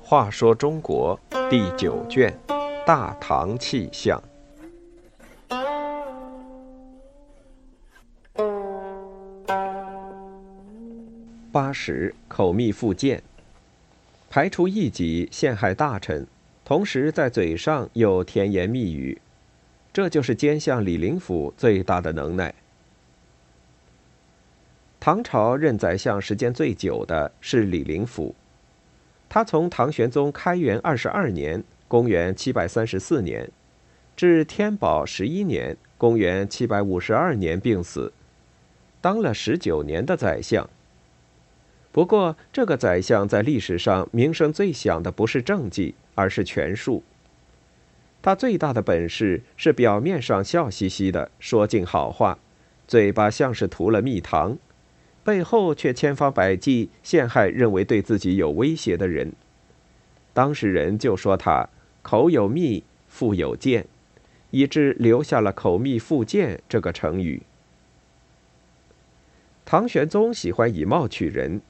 话说中国第九卷《大唐气象》八十口蜜腹剑，排除异己，陷害大臣，同时在嘴上又甜言蜜语，这就是奸相李林甫最大的能耐。唐朝任宰相时间最久的是李林甫。他从唐玄宗开元二十二年（公元七百三十四年）至天宝十一年（公元七百五十二年）病死，当了十九年的宰相。不过，这个宰相在历史上名声最响的不是政绩，而是权术。他最大的本事是表面上笑嘻嘻的说尽好话，嘴巴像是涂了蜜糖。背后却千方百计陷害认为对自己有威胁的人，当事人就说他口有蜜，腹有剑，以致留下了“口蜜腹剑”这个成语。唐玄宗喜欢以貌取人，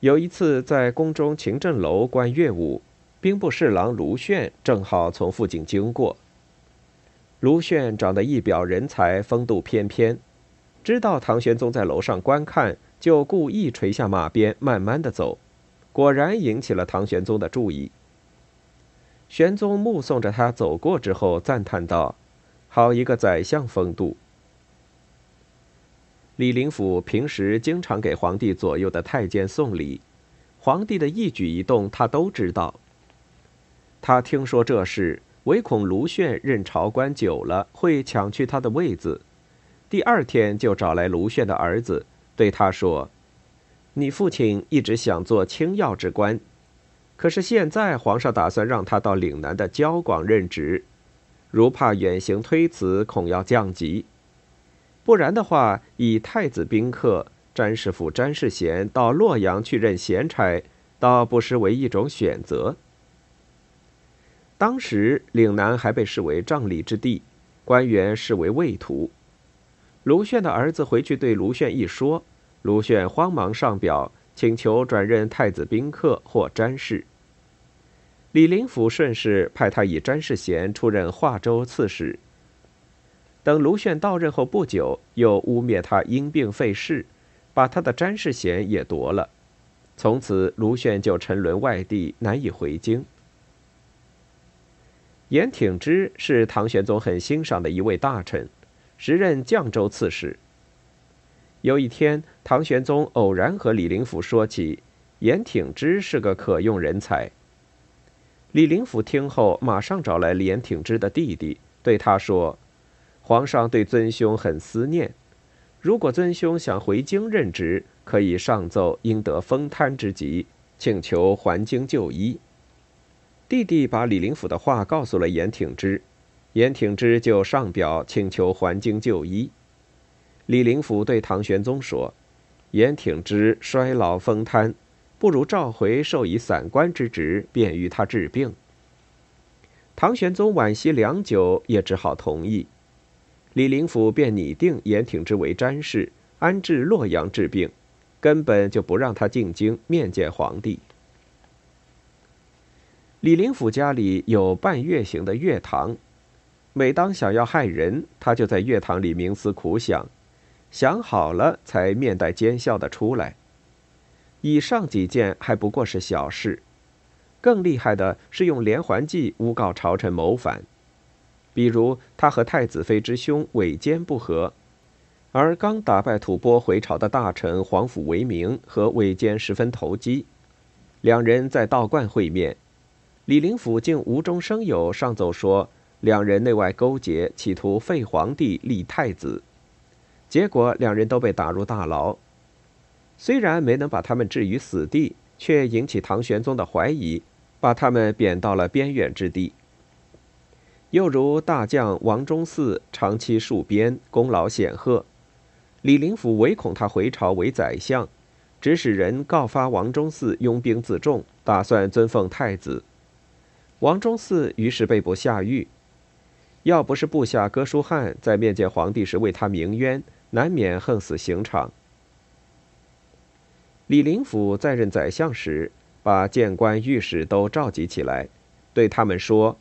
有一次在宫中勤政楼观乐舞，兵部侍郎卢炫正好从附近经过。卢炫长得一表人才，风度翩翩。知道唐玄宗在楼上观看，就故意垂下马鞭，慢慢的走，果然引起了唐玄宗的注意。玄宗目送着他走过之后，赞叹道：“好一个宰相风度！”李林甫平时经常给皇帝左右的太监送礼，皇帝的一举一动他都知道。他听说这事，唯恐卢炫任朝官久了会抢去他的位子。第二天就找来卢炫的儿子，对他说：“你父亲一直想做清要之官，可是现在皇上打算让他到岭南的交广任职，如怕远行推辞，恐要降级。不然的话，以太子宾客詹事府詹世贤到洛阳去任闲差，倒不失为一种选择。当时岭南还被视为瘴疠之地，官员视为畏途。”卢炫的儿子回去对卢炫一说，卢炫慌忙上表请求转任太子宾客或詹事。李林甫顺势派他以詹事贤出任华州刺史。等卢炫到任后不久，又污蔑他因病废事，把他的詹事贤也夺了。从此，卢炫就沉沦外地，难以回京。严挺之是唐玄宗很欣赏的一位大臣。时任绛州刺史。有一天，唐玄宗偶然和李林甫说起，严挺之是个可用人才。李林甫听后，马上找来严挺之的弟弟，对他说：“皇上对尊兄很思念，如果尊兄想回京任职，可以上奏应得封贪之急，请求还京就医。”弟弟把李林甫的话告诉了严挺之。严挺之就上表请求还京就医。李林甫对唐玄宗说：“严挺之衰老风瘫，不如召回授以散官之职，便于他治病。”唐玄宗惋惜良久，也只好同意。李林甫便拟定严挺之为詹事，安置洛阳治病，根本就不让他进京面见皇帝。李林甫家里有半月形的月堂。每当想要害人，他就在月堂里冥思苦想，想好了才面带奸笑的出来。以上几件还不过是小事，更厉害的是用连环计诬告朝臣谋反。比如他和太子妃之兄韦坚不和，而刚打败吐蕃回朝的大臣皇甫为明和韦坚十分投机，两人在道观会面，李林甫竟无中生有上奏说。两人内外勾结，企图废皇帝立太子，结果两人都被打入大牢。虽然没能把他们置于死地，却引起唐玄宗的怀疑，把他们贬到了边远之地。又如大将王忠嗣长期戍边，功劳显赫，李林甫唯恐他回朝为宰相，指使人告发王忠嗣拥兵自重，打算尊奉太子。王忠嗣于是被捕下狱。要不是部下哥舒翰在面见皇帝时为他鸣冤，难免横死刑场。李林甫在任宰相时，把谏官、御史都召集起来，对他们说：“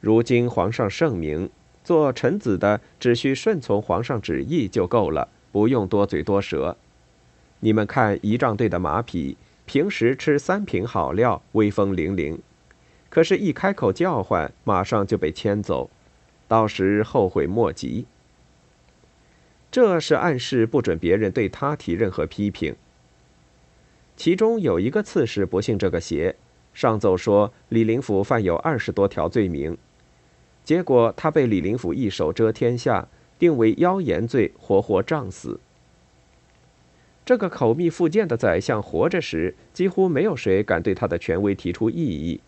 如今皇上圣明，做臣子的只需顺从皇上旨意就够了，不用多嘴多舌。你们看仪仗队的马匹，平时吃三品好料，威风凛凛，可是，一开口叫唤，马上就被牵走，到时后悔莫及。”这是暗示不准别人对他提任何批评。其中有一个刺史不信这个邪，上奏说李林甫犯有二十多条罪名，结果他被李林甫一手遮天下，定为妖言罪，活活杖死。这个口蜜腹剑的宰相活着时，几乎没有谁敢对他的权威提出异议；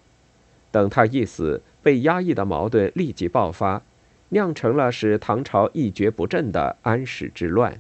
等他一死，被压抑的矛盾立即爆发，酿成了使唐朝一蹶不振的安史之乱。